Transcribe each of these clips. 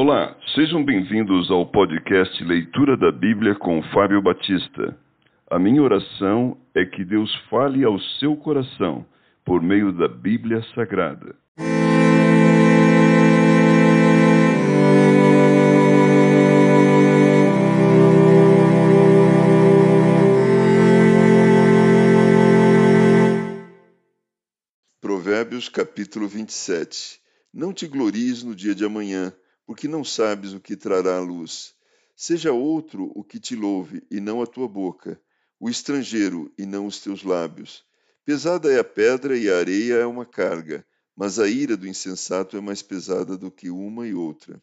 Olá, sejam bem-vindos ao podcast Leitura da Bíblia com Fábio Batista. A minha oração é que Deus fale ao seu coração por meio da Bíblia Sagrada. Provérbios capítulo 27 Não te glories no dia de amanhã porque não sabes o que trará a luz. Seja outro o que te louve, e não a tua boca, o estrangeiro, e não os teus lábios. Pesada é a pedra e a areia é uma carga, mas a ira do insensato é mais pesada do que uma e outra.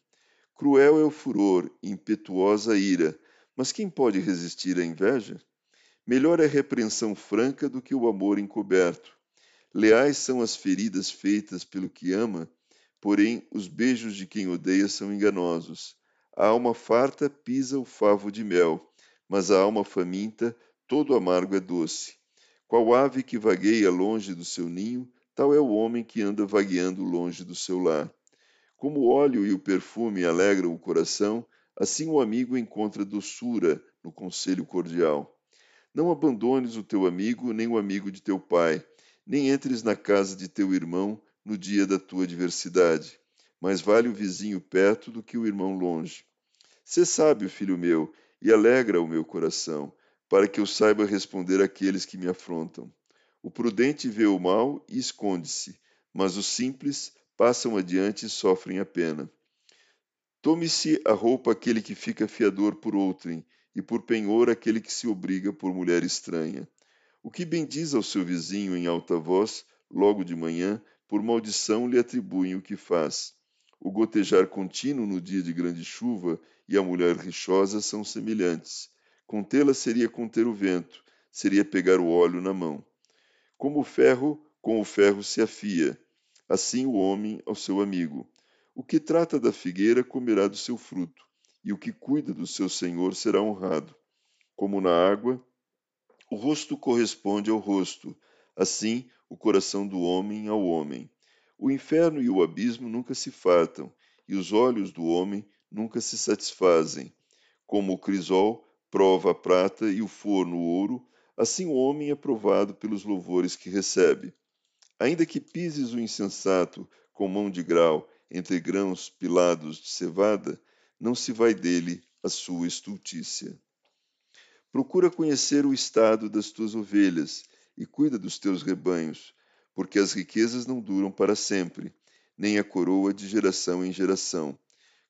Cruel é o furor, impetuosa a ira, mas quem pode resistir à inveja? Melhor é a repreensão franca do que o amor encoberto. Leais são as feridas feitas pelo que ama, Porém, os beijos de quem odeia são enganosos. A alma farta pisa o favo de mel, mas a alma faminta, todo amargo é doce. Qual ave que vagueia longe do seu ninho, tal é o homem que anda vagueando longe do seu lar. Como o óleo e o perfume alegram o coração, assim o amigo encontra doçura no conselho cordial. Não abandones o teu amigo, nem o amigo de teu pai, nem entres na casa de teu irmão, no dia da tua adversidade. Mais vale o vizinho perto do que o irmão longe. Sê sábio, filho meu, e alegra o meu coração, para que eu saiba responder àqueles que me afrontam. O prudente vê o mal e esconde-se, mas os simples passam adiante e sofrem a pena. Tome-se a roupa aquele que fica fiador por outrem, e por penhor aquele que se obriga por mulher estranha. O que bendiz ao seu vizinho em alta voz, logo de manhã, por maldição lhe atribuem o que faz. O gotejar contínuo no dia de grande chuva e a mulher rixosa são semelhantes. Contê-la seria conter o vento, seria pegar o óleo na mão. Como o ferro, com o ferro se afia, assim o homem ao seu amigo. O que trata da figueira comerá do seu fruto, e o que cuida do seu senhor será honrado. Como na água, o rosto corresponde ao rosto, assim o coração do homem ao homem. O inferno e o abismo nunca se fartam, e os olhos do homem nunca se satisfazem. Como o crisol prova a prata e o forno o ouro, assim o homem é provado pelos louvores que recebe. Ainda que pises o insensato com mão de grau entre grãos pilados de cevada, não se vai dele a sua estultícia. Procura conhecer o estado das tuas ovelhas e cuida dos teus rebanhos, porque as riquezas não duram para sempre, nem a coroa de geração em geração.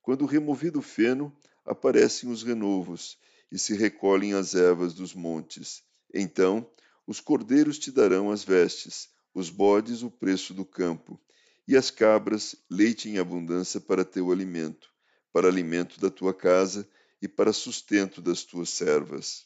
Quando removido o feno, aparecem os renovos, e se recolhem as ervas dos montes. Então os cordeiros te darão as vestes, os bodes o preço do campo, e as cabras leite em abundância para teu alimento, para alimento da tua casa e para sustento das tuas servas.